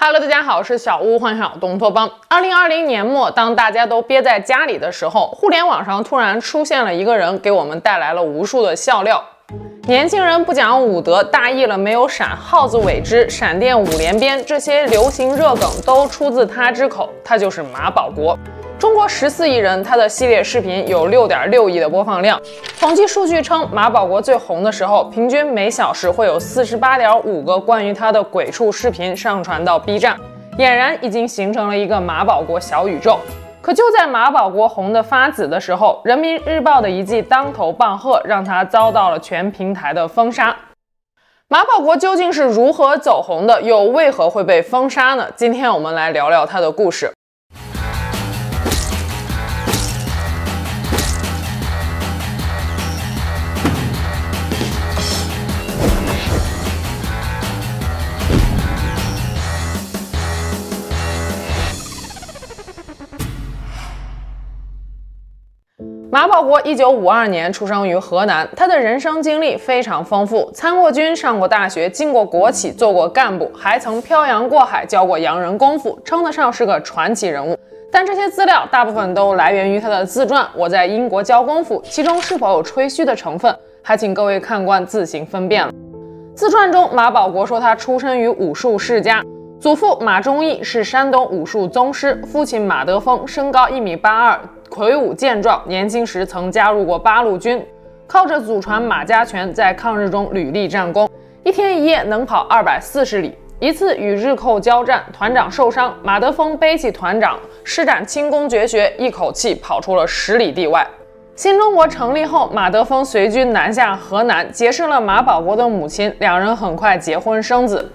Hello，大家好，我是小屋幻想东托邦。二零二零年末，当大家都憋在家里的时候，互联网上突然出现了一个人，给我们带来了无数的笑料。年轻人不讲武德，大意了没有闪，耗子尾汁，闪电五连鞭，这些流行热梗都出自他之口，他就是马保国。中国十四亿人，他的系列视频有六点六亿的播放量。统计数据称，马保国最红的时候，平均每小时会有四十八点五个关于他的鬼畜视频上传到 B 站，俨然已经形成了一个马保国小宇宙。可就在马保国红得发紫的时候，人民日报的一记当头棒喝，让他遭到了全平台的封杀。马保国究竟是如何走红的，又为何会被封杀呢？今天我们来聊聊他的故事。马保国一九五二年出生于河南，他的人生经历非常丰富，参过军，上过大学，进过国企，做过干部，还曾漂洋过海教过洋人功夫，称得上是个传奇人物。但这些资料大部分都来源于他的自传《我在英国教功夫》，其中是否有吹嘘的成分，还请各位看官自行分辨了。自传中，马保国说他出身于武术世家，祖父马忠义是山东武术宗师，父亲马德峰身高一米八二。魁梧健壮，年轻时曾加入过八路军，靠着祖传马家拳，在抗日中屡立战功，一天一夜能跑二百四十里。一次与日寇交战，团长受伤，马德峰背起团长，施展轻功绝学，一口气跑出了十里地外。新中国成立后，马德峰随军南下河南，结识了马保国的母亲，两人很快结婚生子。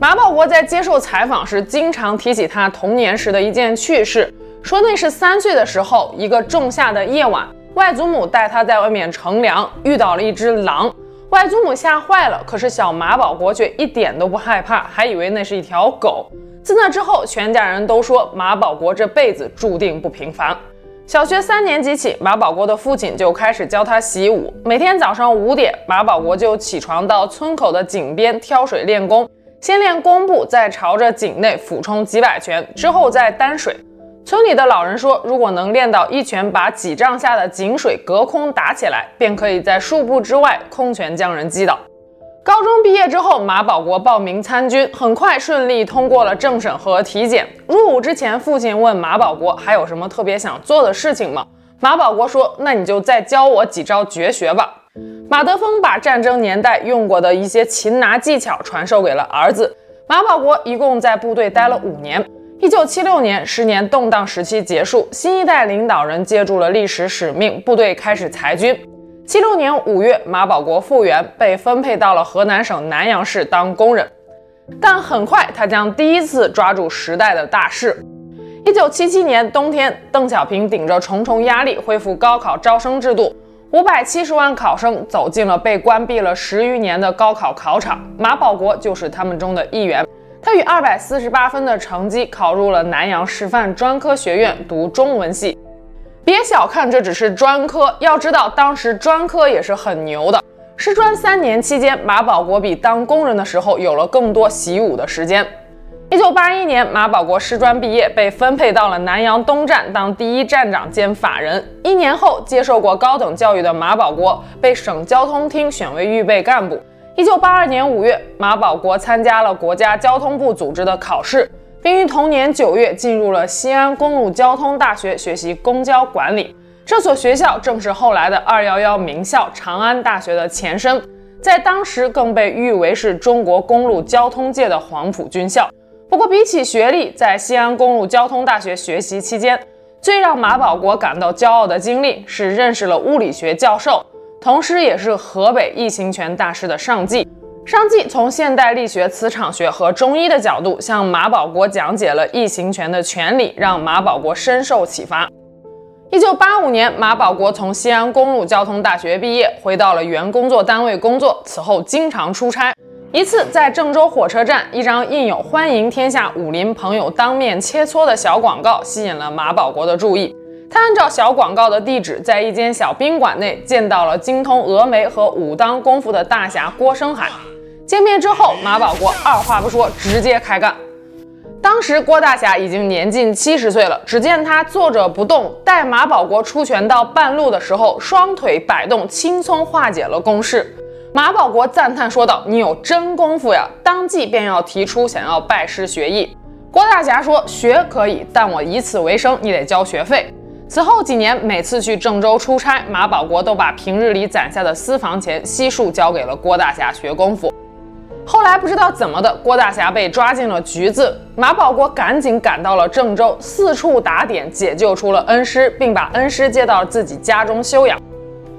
马保国在接受采访时，经常提起他童年时的一件趣事。说那是三岁的时候，一个仲夏的夜晚，外祖母带他在外面乘凉，遇到了一只狼，外祖母吓坏了，可是小马保国却一点都不害怕，还以为那是一条狗。自那之后，全家人都说马保国这辈子注定不平凡。小学三年级起，马保国的父亲就开始教他习武，每天早上五点，马保国就起床到村口的井边挑水练功，先练弓步，再朝着井内俯冲几百拳，之后再担水。村里的老人说，如果能练到一拳把几丈下的井水隔空打起来，便可以在数步之外空拳将人击倒。高中毕业之后，马保国报名参军，很快顺利通过了政审和体检。入伍之前，父亲问马保国还有什么特别想做的事情吗？马保国说：“那你就再教我几招绝学吧。”马德峰把战争年代用过的一些擒拿技巧传授给了儿子。马保国一共在部队待了五年。一九七六年，十年动荡时期结束，新一代领导人接住了历史使命，部队开始裁军。七六年五月，马保国复员，被分配到了河南省南阳市当工人。但很快，他将第一次抓住时代的大势。一九七七年冬天，邓小平顶着重重压力恢复高考招生制度，五百七十万考生走进了被关闭了十余年的高考考场，马保国就是他们中的一员。他以二百四十八分的成绩考入了南阳师范专科学院读中文系。别小看这只是专科，要知道当时专科也是很牛的。师专三年期间，马保国比当工人的时候有了更多习武的时间。一九八一年，马保国师专毕业，被分配到了南阳东站当第一站长兼法人。一年后，接受过高等教育的马保国被省交通厅选为预备干部。一九八二年五月，马保国参加了国家交通部组织的考试，并于同年九月进入了西安公路交通大学学习公交管理。这所学校正是后来的二幺幺名校长安大学的前身，在当时更被誉为是中国公路交通界的黄埔军校。不过，比起学历，在西安公路交通大学学习期间，最让马保国感到骄傲的经历是认识了物理学教授。同时，也是河北易行拳大师的上计。上计从现代力学、磁场学和中医的角度向马保国讲解了易行拳的拳理，让马保国深受启发。一九八五年，马保国从西安公路交通大学毕业，回到了原工作单位工作。此后，经常出差。一次在郑州火车站，一张印有“欢迎天下武林朋友当面切磋”的小广告吸引了马保国的注意。他按照小广告的地址，在一间小宾馆内见到了精通峨眉和武当功夫的大侠郭声海。见面之后，马保国二话不说，直接开干。当时郭大侠已经年近七十岁了，只见他坐着不动，待马保国出拳到半路的时候，双腿摆动，轻松化解了攻势。马保国赞叹说道：“你有真功夫呀！”当即便要提出想要拜师学艺。郭大侠说：“学可以，但我以此为生，你得交学费。”此后几年，每次去郑州出差，马保国都把平日里攒下的私房钱悉数交给了郭大侠学功夫。后来不知道怎么的，郭大侠被抓进了局子，马保国赶紧赶到了郑州，四处打点，解救出了恩师，并把恩师接到自己家中休养。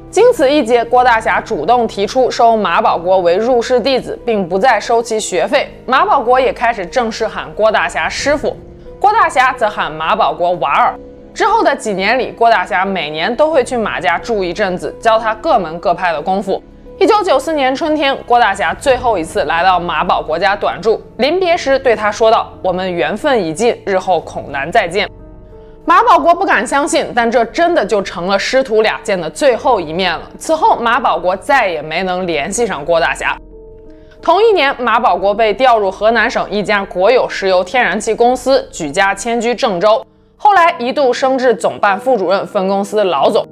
经此一劫，郭大侠主动提出收马保国为入室弟子，并不再收其学费。马保国也开始正式喊郭大侠师傅，郭大侠则喊马保国娃儿。之后的几年里，郭大侠每年都会去马家住一阵子，教他各门各派的功夫。一九九四年春天，郭大侠最后一次来到马保国家短住，临别时对他说道：“我们缘分已尽，日后恐难再见。”马保国不敢相信，但这真的就成了师徒俩见的最后一面了。此后，马保国再也没能联系上郭大侠。同一年，马保国被调入河南省一家国有石油天然气公司，举家迁居郑州。后来一度升至总办副主任、分公司老总，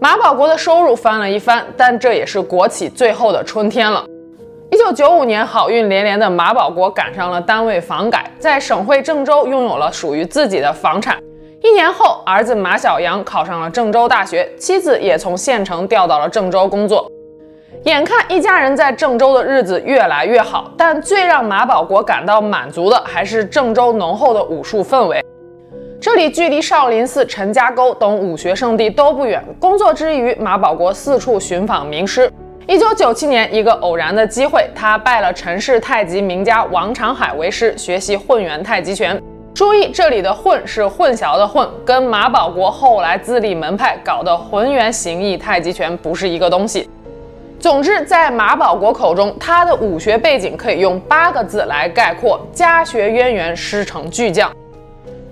马保国的收入翻了一番，但这也是国企最后的春天了。一九九五年，好运连连的马保国赶上了单位房改，在省会郑州拥有了属于自己的房产。一年后，儿子马小阳考上了郑州大学，妻子也从县城调到了郑州工作。眼看一家人在郑州的日子越来越好，但最让马保国感到满足的还是郑州浓厚的武术氛围。这里距离少林寺、陈家沟等武学圣地都不远。工作之余，马保国四处寻访名师。一九九七年，一个偶然的机会，他拜了陈氏太极名家王长海为师，学习混元太极拳。注意，这里的“混”是混淆的“混”，跟马保国后来自立门派搞的浑元形意太极拳不是一个东西。总之，在马保国口中，他的武学背景可以用八个字来概括：家学渊源，师承巨匠。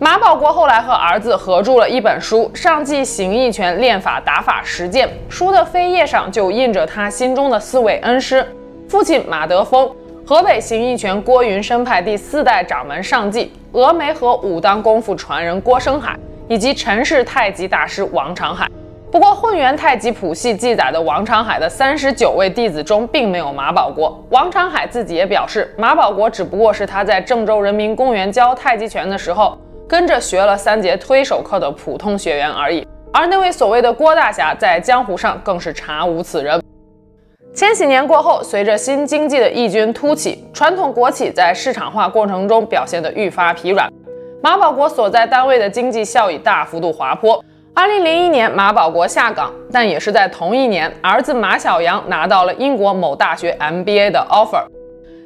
马保国后来和儿子合著了一本书，上记形意拳练法、打法实践。书的扉页上就印着他心中的四位恩师：父亲马德峰，河北形意拳郭云生派第四代掌门上记，峨眉和武当功夫传人郭声海，以及陈氏太极大师王长海。不过，混元太极谱系记载的王长海的三十九位弟子中，并没有马保国。王长海自己也表示，马保国只不过是他在郑州人民公园教太极拳的时候。跟着学了三节推手课的普通学员而已，而那位所谓的郭大侠在江湖上更是查无此人。千禧年过后，随着新经济的异军突起，传统国企在市场化过程中表现得愈发疲软，马保国所在单位的经济效益大幅度滑坡。二零零一年，马保国下岗，但也是在同一年，儿子马小阳拿到了英国某大学 MBA 的 offer。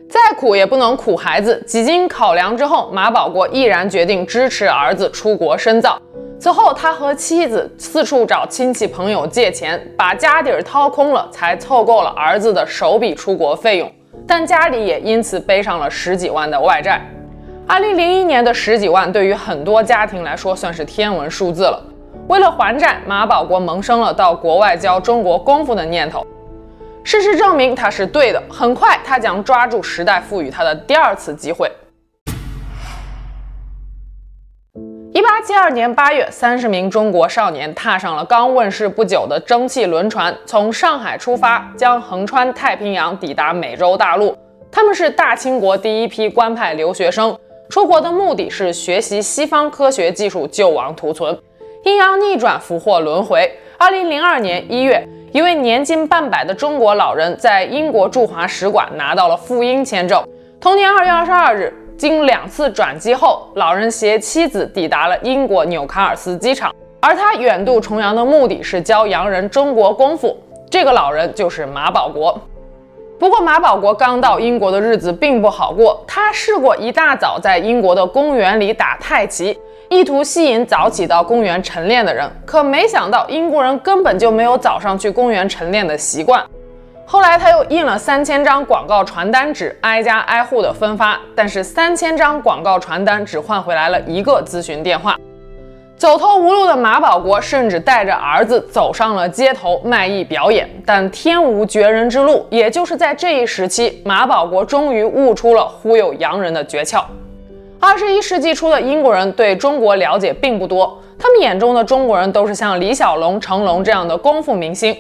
再苦也不能苦孩子。几经考量之后，马保国毅然决定支持儿子出国深造。此后，他和妻子四处找亲戚朋友借钱，把家底儿掏空了，才凑够了儿子的首笔出国费用。但家里也因此背上了十几万的外债。二零零一年的十几万，对于很多家庭来说算是天文数字了。为了还债，马保国萌生了到国外教中国功夫的念头。事实证明他是对的。很快，他将抓住时代赋予他的第二次机会。一八七二年八月，三十名中国少年踏上了刚问世不久的蒸汽轮船，从上海出发，将横穿太平洋，抵达美洲大陆。他们是大清国第一批官派留学生，出国的目的是学习西方科学技术，救亡图存。阴阳逆转，福祸轮回。二零零二年一月。一位年近半百的中国老人在英国驻华使馆拿到了赴英签证。同年二月二十二日，经两次转机后，老人携妻子抵达了英国纽卡尔斯机场。而他远渡重洋的目的是教洋人中国功夫。这个老人就是马保国。不过，马保国刚到英国的日子并不好过。他试过一大早在英国的公园里打太极。意图吸引早起到公园晨练的人，可没想到英国人根本就没有早上去公园晨练的习惯。后来他又印了三千张广告传单纸，挨家挨户的分发，但是三千张广告传单只换回来了一个咨询电话。走投无路的马保国甚至带着儿子走上了街头卖艺表演，但天无绝人之路。也就是在这一时期，马保国终于悟出了忽悠洋人的诀窍。二十一世纪初的英国人对中国了解并不多，他们眼中的中国人都是像李小龙、成龙这样的功夫明星。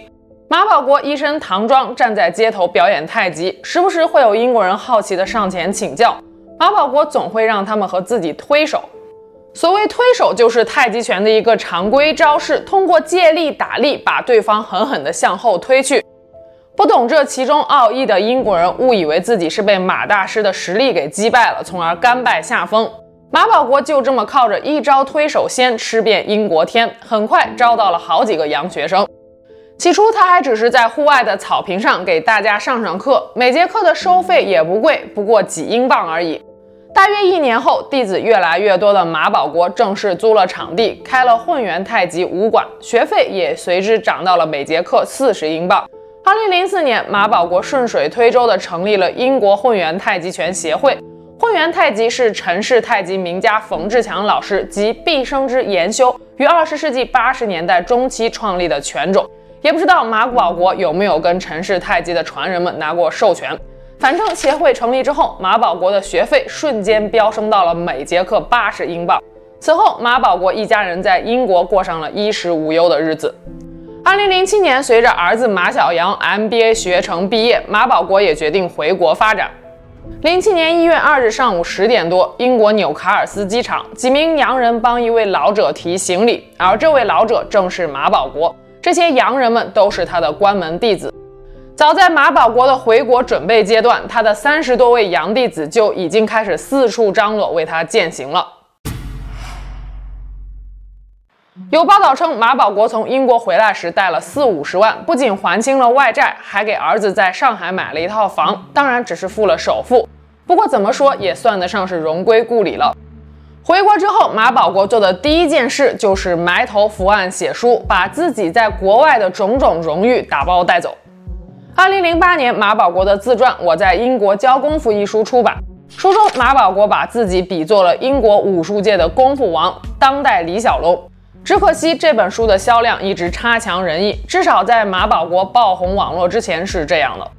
马保国一身唐装站在街头表演太极，时不时会有英国人好奇的上前请教，马保国总会让他们和自己推手。所谓推手，就是太极拳的一个常规招式，通过借力打力把对方狠狠地向后推去。不懂这其中奥义的英国人误以为自己是被马大师的实力给击败了，从而甘拜下风。马保国就这么靠着一招推手先吃遍英国天，很快招到了好几个洋学生。起初他还只是在户外的草坪上给大家上上课，每节课的收费也不贵，不过几英镑而已。大约一年后，弟子越来越多的马保国正式租了场地，开了混元太极武馆，学费也随之涨到了每节课四十英镑。二零零四年，马保国顺水推舟地成立了英国混元太极拳协会。混元太极是陈氏太极名家冯志强老师及毕生之研修于二十世纪八十年代中期创立的拳种。也不知道马保国有没有跟陈氏太极的传人们拿过授权。反正协会成立之后，马保国的学费瞬间飙升到了每节课八十英镑。此后，马保国一家人在英国过上了衣食无忧的日子。二零零七年，随着儿子马小阳 MBA 学成毕业，马保国也决定回国发展。零七年一月二日上午十点多，英国纽卡尔斯机场，几名洋人帮一位老者提行李，而这位老者正是马保国。这些洋人们都是他的关门弟子。早在马保国的回国准备阶段，他的三十多位洋弟子就已经开始四处张罗为他饯行了。有报道称，马保国从英国回来时带了四五十万，不仅还清了外债，还给儿子在上海买了一套房，当然只是付了首付。不过怎么说也算得上是荣归故里了。回国之后，马保国做的第一件事就是埋头伏案写书，把自己在国外的种种荣誉打包带走。二零零八年，马保国的自传《我在英国教功夫》一书出版，书中马保国把自己比作了英国武术界的功夫王，当代李小龙。只可惜这本书的销量一直差强人意，至少在马保国爆红网络之前是这样的。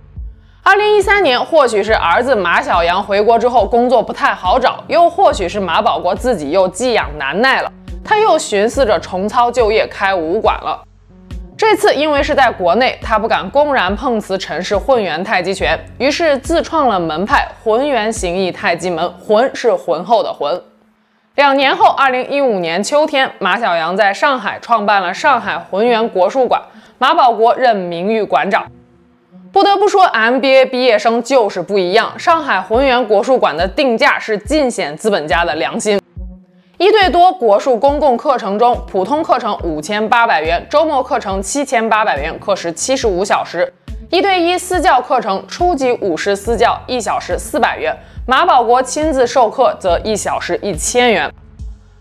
二零一三年，或许是儿子马小阳回国之后工作不太好找，又或许是马保国自己又寄养难耐了，他又寻思着重操旧业开武馆了。这次因为是在国内，他不敢公然碰瓷陈氏混元太极拳，于是自创了门派浑元形意太极门，浑是浑厚的浑。两年后，二零一五年秋天，马小阳在上海创办了上海浑元国术馆，马保国任名誉馆长。不得不说，MBA 毕业生就是不一样。上海浑元国术馆的定价是尽显资本家的良心。一对多国术公共课程中，普通课程五千八百元，周末课程七千八百元，课时七十五小时；一对一私教课程，初级武师私教一小时四百元。马保国亲自授课则一小时一千元。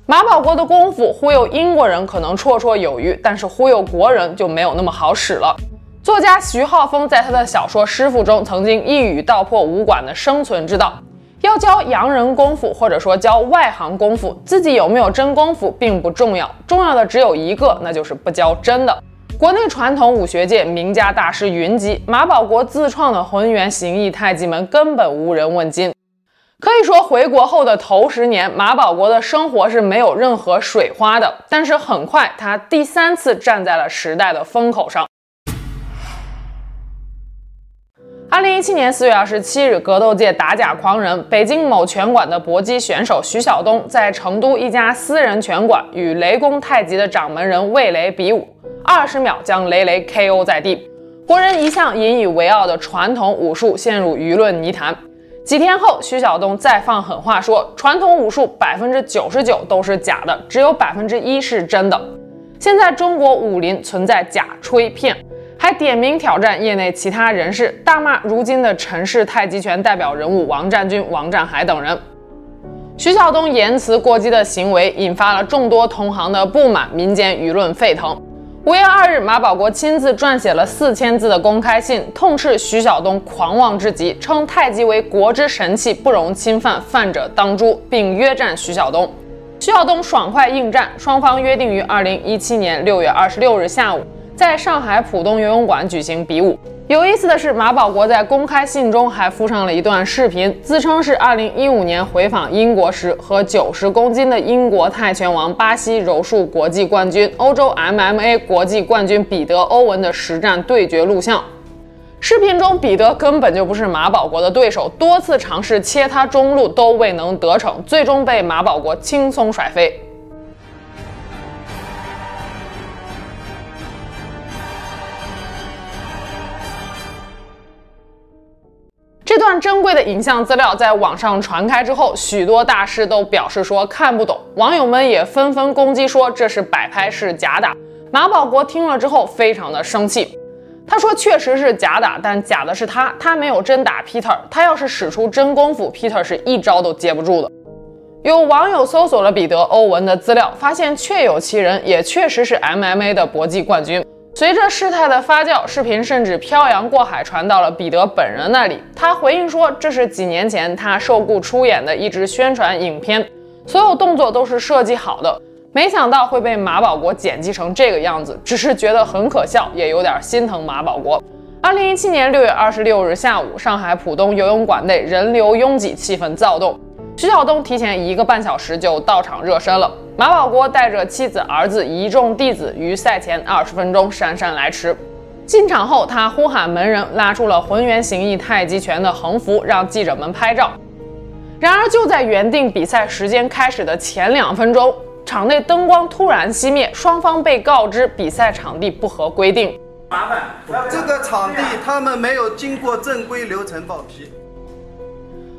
马保国的功夫忽悠英国人可能绰绰有余，但是忽悠国人就没有那么好使了。作家徐浩峰在他的小说《师傅》中曾经一语道破武馆的生存之道：要教洋人功夫，或者说教外行功夫，自己有没有真功夫并不重要，重要的只有一个，那就是不教真的。国内传统武学界名家大师云集，马保国自创的浑元形意太极门根本无人问津。可以说，回国后的头十年，马保国的生活是没有任何水花的。但是很快，他第三次站在了时代的风口上。二零一七年四月二十七日，格斗界打假狂人、北京某拳馆的搏击选手徐晓东，在成都一家私人拳馆与雷公太极的掌门人魏雷比武，二十秒将雷雷 KO 在地。国人一向引以为傲的传统武术陷入舆论泥潭。几天后，徐晓东再放狠话说，传统武术百分之九十九都是假的，只有百分之一是真的。现在中国武林存在假吹骗，还点名挑战业内其他人士，大骂如今的陈氏太极拳代表人物王占军、王占海等人。徐晓东言辞过激的行为引发了众多同行的不满，民间舆论沸腾。五月二日，马保国亲自撰写了四千字的公开信，痛斥徐晓东狂妄至极，称太极为国之神器，不容侵犯，犯者当诛，并约战徐晓东。徐晓东爽快应战，双方约定于二零一七年六月二十六日下午在上海浦东游泳馆举行比武。有意思的是，马保国在公开信中还附上了一段视频，自称是2015年回访英国时和90公斤的英国泰拳王、巴西柔术国际冠军、欧洲 MMA 国际冠军彼得·欧文的实战对决录像。视频中，彼得根本就不是马保国的对手，多次尝试切他中路都未能得逞，最终被马保国轻松甩飞。这段珍贵的影像资料在网上传开之后，许多大师都表示说看不懂，网友们也纷纷攻击说这是摆拍，是假打。马保国听了之后非常的生气，他说确实是假打，但假的是他，他没有真打 Peter，他要是使出真功夫，Peter 是一招都接不住的。有网友搜索了彼得·欧文的资料，发现确有其人，也确实是 MMA 的国际冠军。随着事态的发酵，视频甚至漂洋过海传到了彼得本人那里。他回应说，这是几年前他受雇出演的一支宣传影片，所有动作都是设计好的。没想到会被马保国剪辑成这个样子，只是觉得很可笑，也有点心疼马保国。二零一七年六月二十六日下午，上海浦东游泳馆内人流拥挤，气氛躁动。徐晓东提前一个半小时就到场热身了。马保国带着妻子、儿子、一众弟子于赛前二十分钟姗姗来迟。进场后，他呼喊门人，拉出了浑圆形意太极拳的横幅，让记者们拍照。然而，就在原定比赛时间开始的前两分钟，场内灯光突然熄灭，双方被告知比赛场地不合规定。麻烦，这个场地他们没有经过正规流程报批。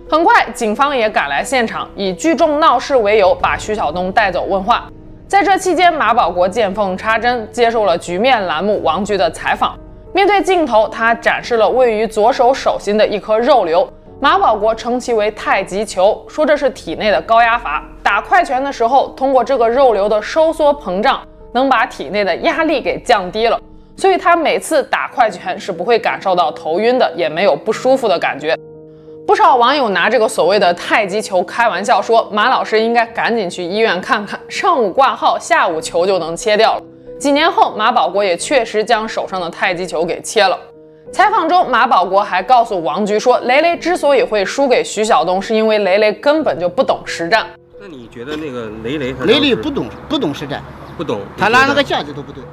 很快，警方也赶来现场，以聚众闹事为由，把徐晓东带走问话。在这期间，马保国见缝插针，接受了局面栏目王局的采访。面对镜头，他展示了位于左手手心的一颗肉瘤。马保国称其为太极球，说这是体内的高压阀。打快拳的时候，通过这个肉瘤的收缩膨胀，能把体内的压力给降低了。所以他每次打快拳是不会感受到头晕的，也没有不舒服的感觉。不少网友拿这个所谓的太极球开玩笑，说马老师应该赶紧去医院看看，上午挂号，下午球就能切掉了。几年后，马保国也确实将手上的太极球给切了。采访中，马保国还告诉王局说，雷雷之所以会输给徐晓东，是因为雷雷根本就不懂实战。那你觉得那个雷雷他？雷雷不懂，不懂实战，不懂，他拿那个架子都不对。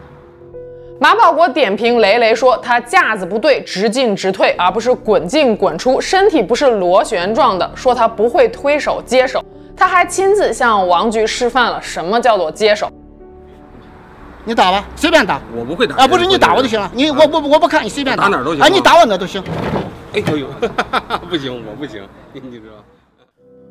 马保国点评雷雷说：“他架子不对，直进直退，而不是滚进滚出，身体不是螺旋状的。说他不会推手接手，他还亲自向王局示范了什么叫做接手。你打吧，随便打，我不会打啊，不是你打我就行了，你我不我不看你随便打，打哪儿都行啊，你打我哪都行。哎呦呦，不行，我不行，你知道。”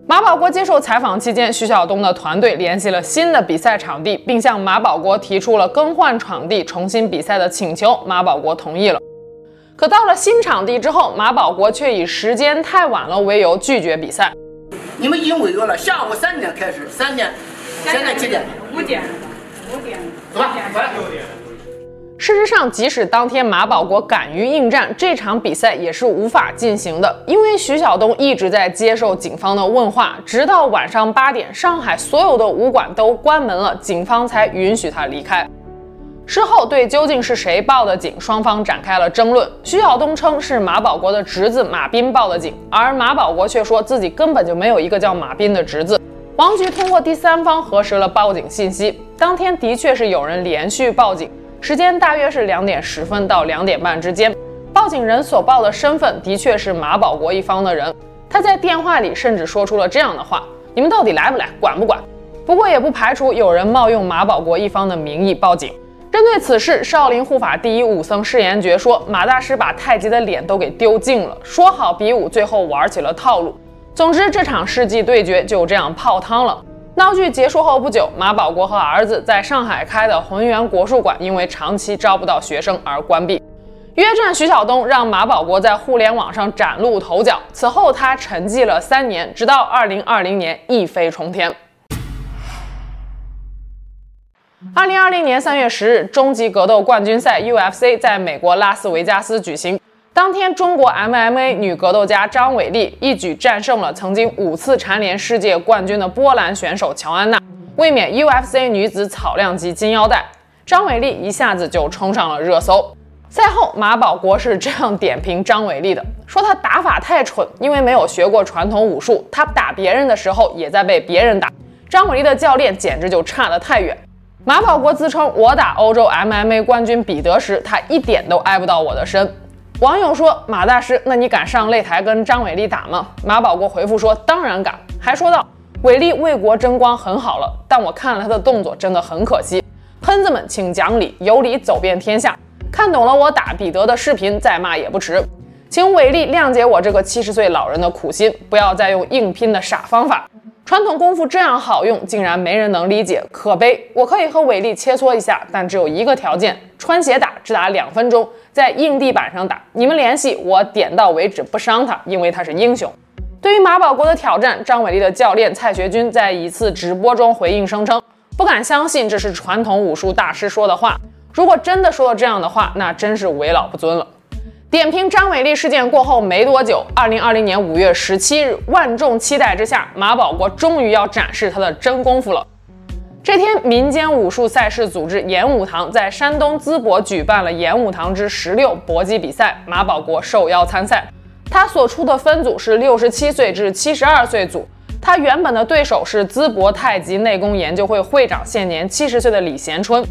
马保国接受采访期间，徐晓东的团队联系了新的比赛场地，并向马保国提出了更换场地、重新比赛的请求。马保国同意了。可到了新场地之后，马保国却以时间太晚了为由拒绝比赛。你们已经违约了，下午三点开始，三点，现在几点？五点，五点，走吧，回来。事实上，即使当天马保国敢于应战，这场比赛也是无法进行的，因为徐晓东一直在接受警方的问话，直到晚上八点，上海所有的武馆都关门了，警方才允许他离开。事后对究竟是谁报的警，双方展开了争论。徐晓东称是马保国的侄子马斌报的警，而马保国却说自己根本就没有一个叫马斌的侄子。王局通过第三方核实了报警信息，当天的确是有人连续报警。时间大约是两点十分到两点半之间，报警人所报的身份的确是马保国一方的人。他在电话里甚至说出了这样的话：“你们到底来不来？管不管？”不过也不排除有人冒用马保国一方的名义报警。针对此事，少林护法第一武僧释延觉说：“马大师把太极的脸都给丢尽了，说好比武，最后玩起了套路。总之，这场世纪对决就这样泡汤了。”闹剧结束后不久，马保国和儿子在上海开的浑源国术馆因为长期招不到学生而关闭。约战徐晓东让马保国在互联网上崭露头角，此后他沉寂了三年，直到二零二零年一飞冲天。二零二零年三月十日，终极格斗冠军赛 UFC 在美国拉斯维加斯举行。当天，中国 MMA 女格斗家张伟丽一举战胜了曾经五次蝉联世界冠军的波兰选手乔安娜，卫冕 UFC 女子草量级金腰带。张伟丽一下子就冲上了热搜。赛后，马保国是这样点评张伟丽的：说他打法太蠢，因为没有学过传统武术，他打别人的时候也在被别人打。张伟丽的教练简直就差得太远。马保国自称，我打欧洲 MMA 冠军彼得时，他一点都挨不到我的身。网友说：“马大师，那你敢上擂台跟张伟丽打吗？”马保国回复说：“当然敢。”还说道：“伟丽为国争光很好了，但我看了他的动作，真的很可惜。喷子们，请讲理，有理走遍天下。”看懂了我打彼得的视频，再骂也不迟。请伟丽谅解我这个七十岁老人的苦心，不要再用硬拼的傻方法。传统功夫这样好用，竟然没人能理解，可悲！我可以和伟丽切磋一下，但只有一个条件：穿鞋打，只打两分钟，在硬地板上打。你们联系我，点到为止，不伤他，因为他是英雄。对于马保国的挑战，张伟丽的教练蔡学军在一次直播中回应声称，不敢相信这是传统武术大师说的话。如果真的说了这样的话，那真是为老不尊了。点评张伟丽事件过后没多久，二零二零年五月十七日，万众期待之下，马保国终于要展示他的真功夫了。这天，民间武术赛事组织演武堂在山东淄博举办了演武堂之十六搏击比赛，马保国受邀参赛。他所出的分组是六十七岁至七十二岁组，他原本的对手是淄博太极内功研究会会长，现年七十岁的李贤春。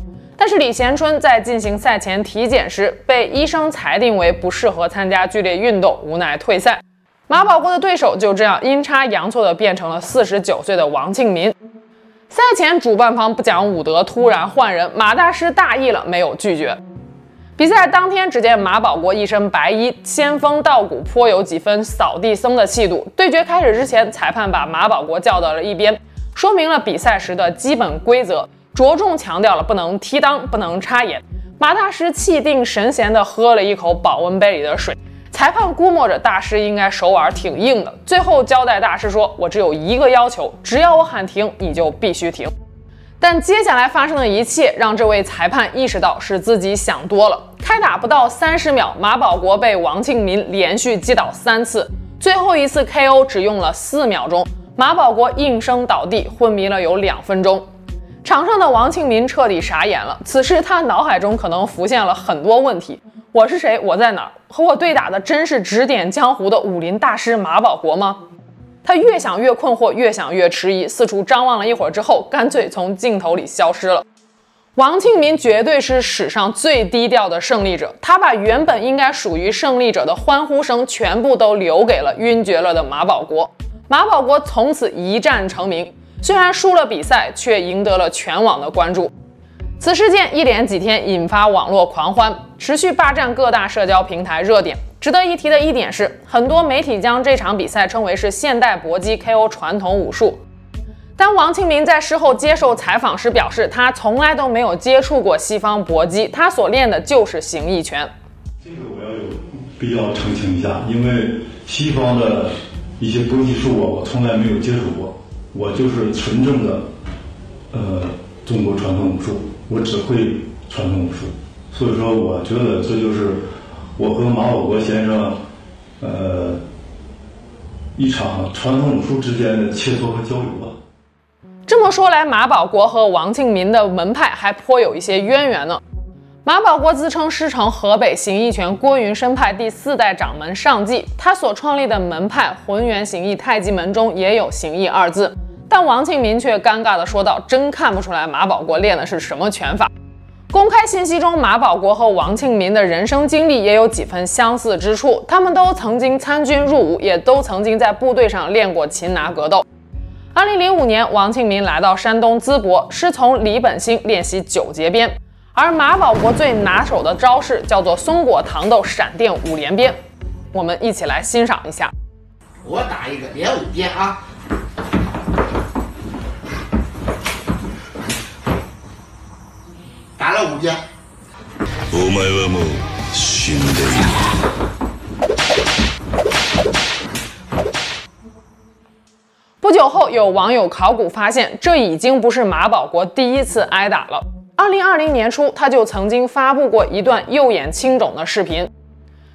但是李贤春在进行赛前体检时，被医生裁定为不适合参加剧烈运动，无奈退赛。马保国的对手就这样阴差阳错的变成了四十九岁的王庆民。赛前主办方不讲武德，突然换人，马大师大意了，没有拒绝。比赛当天，只见马保国一身白衣，仙风道骨，颇有几分扫地僧的气度。对决开始之前，裁判把马保国叫到了一边，说明了比赛时的基本规则。着重强调了不能踢裆，不能插眼。马大师气定神闲地喝了一口保温杯里的水。裁判估摸着大师应该手腕挺硬的，最后交代大师说：“我只有一个要求，只要我喊停，你就必须停。”但接下来发生的一切让这位裁判意识到是自己想多了。开打不到三十秒，马保国被王庆民连续击倒三次，最后一次 KO 只用了四秒钟，马保国应声倒地，昏迷了有两分钟。场上的王庆民彻底傻眼了。此时他脑海中可能浮现了很多问题：我是谁？我在哪儿？和我对打的真是指点江湖的武林大师马保国吗？他越想越困惑，越想越迟疑，四处张望了一会儿之后，干脆从镜头里消失了。王庆民绝对是史上最低调的胜利者，他把原本应该属于胜利者的欢呼声全部都留给了晕厥了的马保国。马保国从此一战成名。虽然输了比赛，却赢得了全网的关注。此事件一连几天引发网络狂欢，持续霸占各大社交平台热点。值得一提的一点是，很多媒体将这场比赛称为是现代搏击 KO 传统武术。当王庆民在事后接受采访时表示，他从来都没有接触过西方搏击，他所练的就是形意拳。这个我要有必要澄清一下，因为西方的一些搏击术啊，我从来没有接触过。我就是纯正的，呃，中国传统武术，我只会传统武术，所以说我觉得这就是我和马保国先生，呃，一场传统武术之间的切磋和交流吧。这么说来，马保国和王庆民的门派还颇有一些渊源呢。马保国自称师承河北形意拳郭云深派第四代掌门尚继，他所创立的门派浑元形意太极门中也有形意二字。但王庆民却尴尬地说道：“真看不出来马保国练的是什么拳法。”公开信息中，马保国和王庆民的人生经历也有几分相似之处，他们都曾经参军入伍，也都曾经在部队上练过擒拿格斗。二零零五年，王庆民来到山东淄博，师从李本兴练习九节鞭。而马保国最拿手的招式叫做松果糖豆闪电五连鞭，我们一起来欣赏一下。我打一个连五鞭啊，打了五鞭。不久后，有网友考古发现，这已经不是马保国第一次挨打了。二零二零年初，他就曾经发布过一段右眼青肿的视频。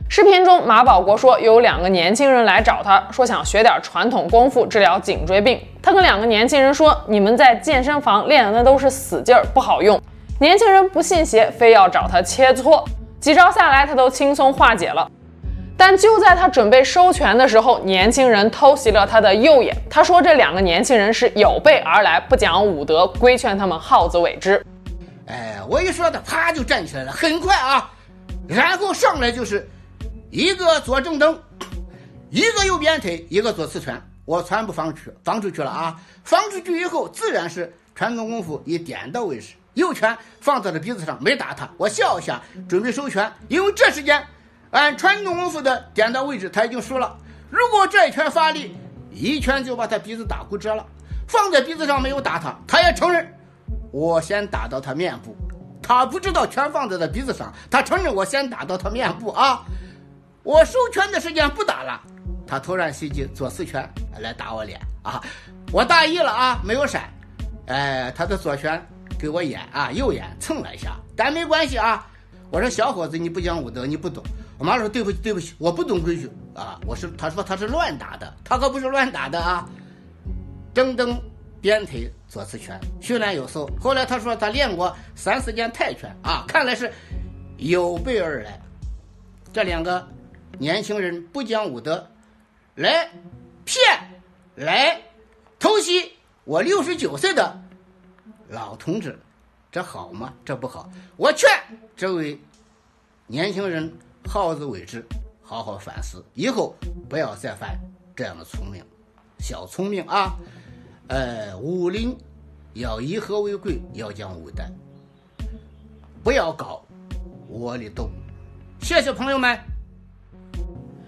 视频中，马保国说有两个年轻人来找他，说想学点传统功夫治疗颈椎病。他跟两个年轻人说：“你们在健身房练的那都是死劲儿，不好用。”年轻人不信邪，非要找他切磋。几招下来，他都轻松化解了。但就在他准备收拳的时候，年轻人偷袭了他的右眼。他说这两个年轻人是有备而来，不讲武德，规劝他们好自为之。我一说他，啪就站起来了，很快啊，然后上来就是一个左正蹬，一个右鞭腿，一个左刺拳，我全部防出，防出去了啊！防出去以后，自然是传统功夫以点到为止，右拳放在了鼻子上，没打他。我笑一下，准备收拳，因为这时间。按传统功夫的点到位置，他已经输了。如果这一拳发力，一拳就把他鼻子打骨折了。放在鼻子上没有打他，他也承认我先打到他面部。他不知道拳放在他鼻子上，他承认我先打到他面部啊。我收拳的时间不打了，他突然袭击左四拳来打我脸啊！我大意了啊，没有闪。哎，他的左拳给我眼啊右眼蹭了一下，但没关系啊。我说小伙子，你不讲武德，你不懂。我妈说对不起，对不起，我不懂规矩啊！我是他说他是乱打的，他可不是乱打的啊！噔噔鞭腿左刺拳，训练有素。后来他说他练过三四件泰拳啊，看来是有备而来。这两个年轻人不讲武德，来骗，来偷袭我六十九岁的老同志，这好吗？这不好。我劝这位年轻人。好自为之，好好反思，以后不要再犯这样的聪明，小聪明啊！呃，武林要以和为贵，要讲武德，不要搞窝里斗。谢谢朋友们。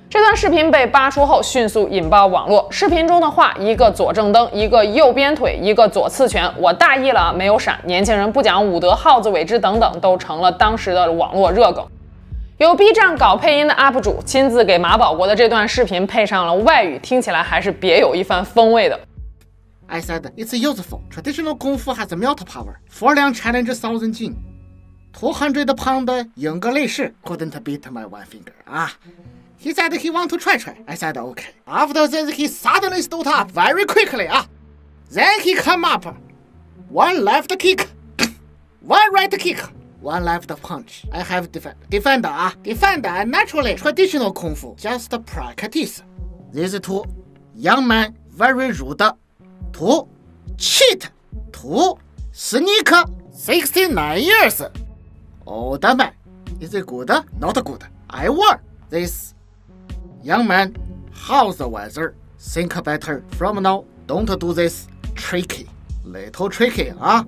这段视频被扒出后，迅速引爆网络。视频中的话，一个左正蹬，一个右鞭腿，一个左刺拳，我大意了，没有闪。年轻人不讲武德，耗子尾汁，等等，都成了当时的网络热梗。有 B 站搞配音的 UP 主亲自给马保国的这段视频配上了外语，听起来还是别有一番风味的。I said it's useful. Traditional Kung Fu has a melt power. Foreign challenge thousand Jin. 200 pound English couldn't beat my one finger. Ah. He said he want to try try. I said okay. After this, he suddenly stood up very quickly. Ah. Then he come up. One left kick. one right kick. One left punch. I have defend defender. Ah. Defender and ah, naturally traditional Kung Fu. Just practice. These two young men very rude Two cheat. Two sneak. Sixty-nine years. Old man is it good? Not good. I warn this young man. How's the weather? Think better from now. Don't do this tricky, little tricky 啊。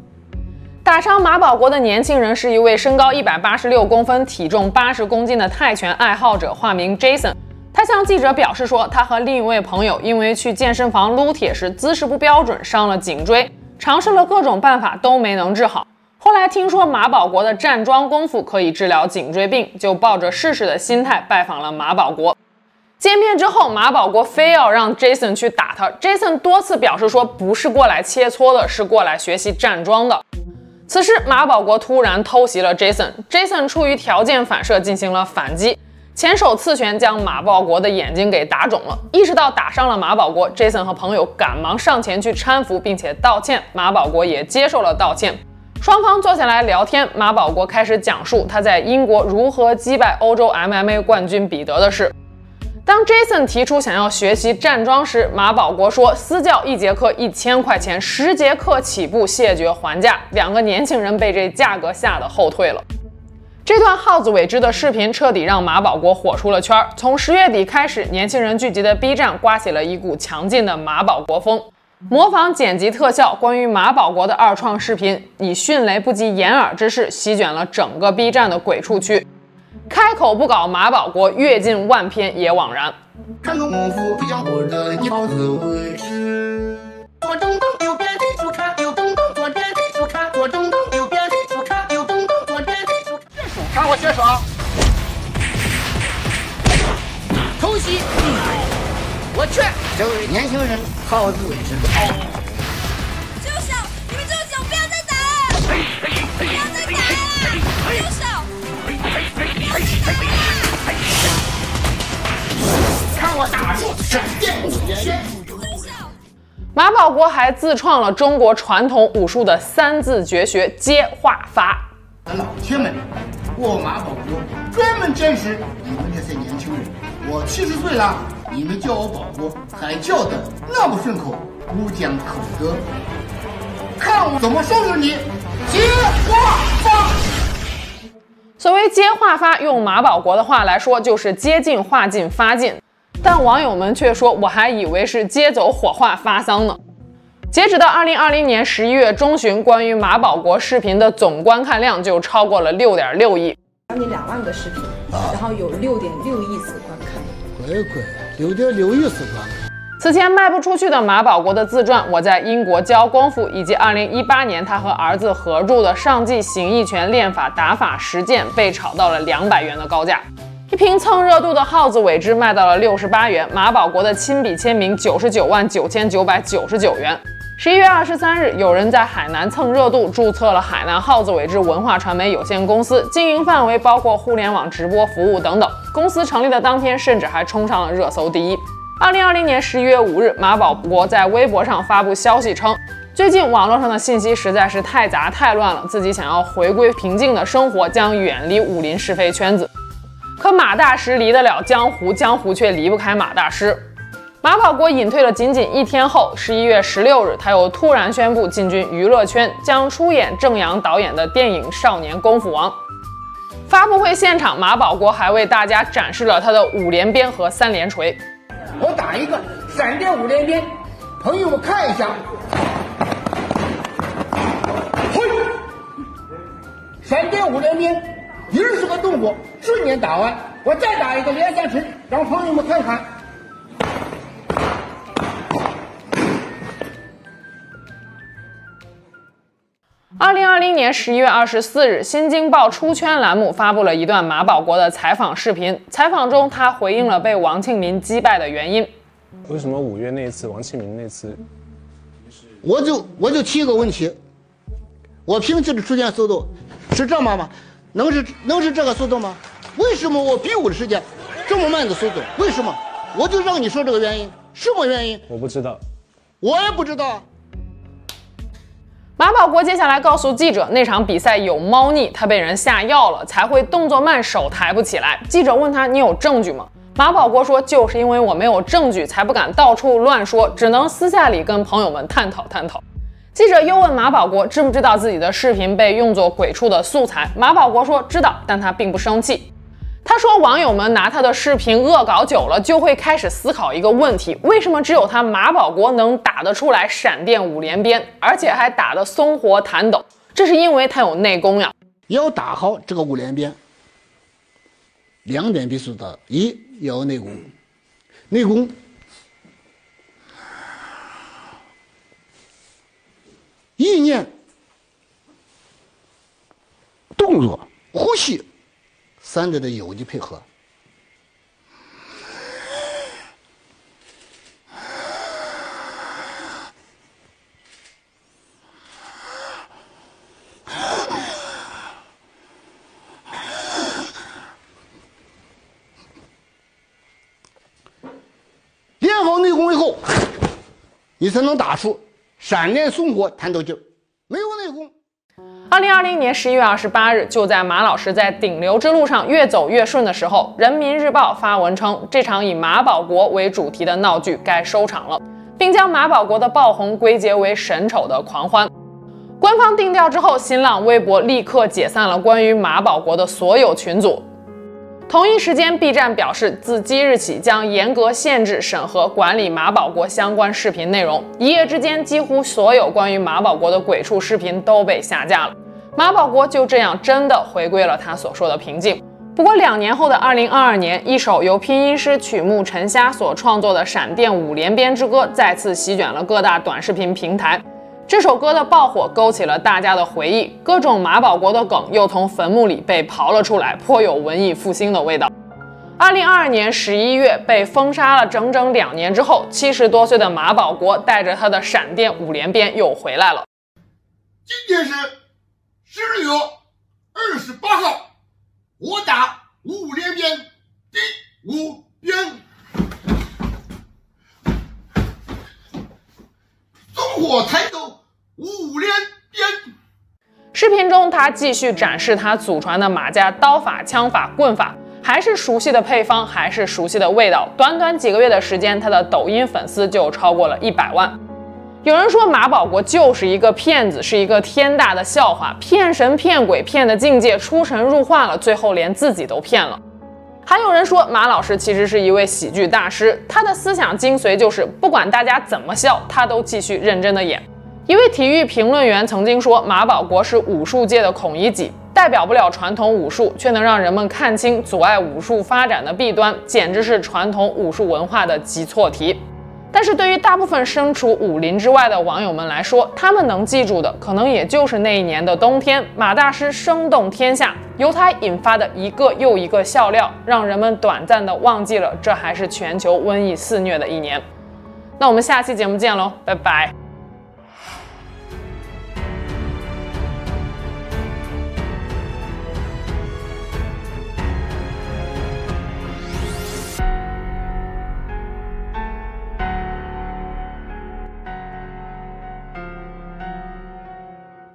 打伤马保国的年轻人是一位身高一百八十六公分、体重八十公斤的泰拳爱好者，化名 Jason。他向记者表示说，他和另一位朋友因为去健身房撸铁时姿势不标准，伤了颈椎，尝试了各种办法都没能治好。后来听说马保国的站桩功夫可以治疗颈椎病，就抱着试试的心态拜访了马保国。见面之后，马保国非要让 Jason 去打他。Jason 多次表示说，不是过来切磋的，是过来学习站桩的。此时，马保国突然偷袭了 Jason。Jason 出于条件反射进行了反击，前手刺拳将马保国的眼睛给打肿了。意识到打伤了马保国，Jason 和朋友赶忙上前去搀扶，并且道歉。马保国也接受了道歉，双方坐下来聊天。马保国开始讲述他在英国如何击败欧洲 MMA 冠军彼得的事。当 Jason 提出想要学习站桩时，马保国说私教一节课一千块钱，十节课起步，谢绝还价。两个年轻人被这价格吓得后退了。这段耗子尾汁的视频彻底让马保国火出了圈。从十月底开始，年轻人聚集的 B 站刮起了一股强劲的马保国风，模仿剪辑特效，关于马保国的二创视频以迅雷不及掩耳之势席卷了整个 B 站的鬼畜区。开口不搞马保国，阅尽万篇也枉然。传统功夫不讲武德，你好自为之。左正蹬，右鞭腿，左看右偷袭，我去这位年轻人好自为之。住手！你们住手！不要再打了！不要再打了！住手！看我打出闪电五连！马保国还自创了中国传统武术的三字绝学接化法。老天们，我马保国专门监视你们这些年轻人。我七十岁了，你们叫我保国，还叫得那么顺口，不讲口德。看我怎么收拾你！接话发。所谓接话发，用马保国的话来说，就是接近话近发近。但网友们却说，我还以为是接走火化发丧呢。截止到二零二零年十一月中旬，关于马保国视频的总观看量就超过了六点六亿，将近两万个视频，然后有六点六亿次观看。乖乖，六点六亿次观看。此前卖不出去的马保国的自传《我在英国教功夫》，以及二零一八年他和儿子合著的《上季形意拳练法打法实践》，被炒到了两百元的高价。一瓶蹭热度的耗子尾汁卖到了六十八元，马保国的亲笔签名九十九万九千九百九十九元。十一月二十三日，有人在海南蹭热度，注册了海南耗子尾汁文化传媒有限公司，经营范围包括互联网直播服务等等。公司成立的当天，甚至还冲上了热搜第一。二零二零年十一月五日，马保国在微博上发布消息称，最近网络上的信息实在是太杂太乱了，自己想要回归平静的生活，将远离武林是非圈子。可马大师离得了江湖，江湖却离不开马大师。马保国隐退了仅仅一天后，十一月十六日，他又突然宣布进军娱乐圈，将出演郑阳导演的电影《少年功夫王》。发布会现场，马保国还为大家展示了他的五连鞭和三连锤。我打一个闪电五连鞭，朋友们看一下。嘿，闪电五连鞭，二十个动作瞬间打完。我再打一个连三锤，让朋友们看看。年十一月二十四日，《新京报出圈》栏目发布了一段马保国的采访视频。采访中，他回应了被王庆民击败的原因。为什么五月那次王庆民那次？我就我就提一个问题：我平时的出拳速度是这么吗？能是能是这个速度吗？为什么我比武的时间这么慢的速度？为什么？我就让你说这个原因，什么原因？我不知道，我也不知道。马保国接下来告诉记者，那场比赛有猫腻，他被人下药了，才会动作慢，手抬不起来。记者问他：“你有证据吗？”马保国说：“就是因为我没有证据，才不敢到处乱说，只能私下里跟朋友们探讨探讨。”记者又问马保国：“知不知道自己的视频被用作鬼畜的素材？”马保国说：“知道，但他并不生气。”他说：“网友们拿他的视频恶搞久了，就会开始思考一个问题：为什么只有他马保国能打得出来闪电五连鞭，而且还打得松活弹抖？这是因为他有内功呀。要打好这个五连鞭，两点必须的：一要有内功，内功，意念、动作、呼吸。”三者的有机配合，练好内功以后，你才能打出闪电松活弹头劲儿。二零二零年十一月二十八日，就在马老师在顶流之路上越走越顺的时候，《人民日报》发文称，这场以马保国为主题的闹剧该收场了，并将马保国的爆红归结为神丑的狂欢。官方定调之后，新浪微博立刻解散了关于马保国的所有群组。同一时间，B 站表示，自即日起将严格限制、审核、管理马保国相关视频内容。一夜之间，几乎所有关于马保国的鬼畜视频都被下架了。马保国就这样真的回归了他所说的平静。不过，两年后的二零二二年，一首由拼音师曲目陈虾所创作的《闪电五连鞭之歌》再次席卷了各大短视频平台。这首歌的爆火勾起了大家的回忆，各种马保国的梗又从坟墓里被刨了出来，颇有文艺复兴的味道。二零二二年十一月被封杀了整整两年之后，七十多岁的马保国带着他的闪电五连鞭又回来了。今天是十二月二十八号，我打五五连鞭第五鞭，烽火台头。五连鞭。视频中，他继续展示他祖传的马家刀法、枪法、棍法，还是熟悉的配方，还是熟悉的味道。短短几个月的时间，他的抖音粉丝就超过了一百万。有人说马保国就是一个骗子，是一个天大的笑话，骗神骗鬼，骗的境界出神入化了，最后连自己都骗了。还有人说马老师其实是一位喜剧大师，他的思想精髓就是不管大家怎么笑，他都继续认真的演。一位体育评论员曾经说，马保国是武术界的孔乙己，代表不了传统武术，却能让人们看清阻碍武术发展的弊端，简直是传统武术文化的急错题。但是对于大部分身处武林之外的网友们来说，他们能记住的，可能也就是那一年的冬天，马大师声动天下，由他引发的一个又一个笑料，让人们短暂的忘记了这还是全球瘟疫肆虐的一年。那我们下期节目见喽，拜拜。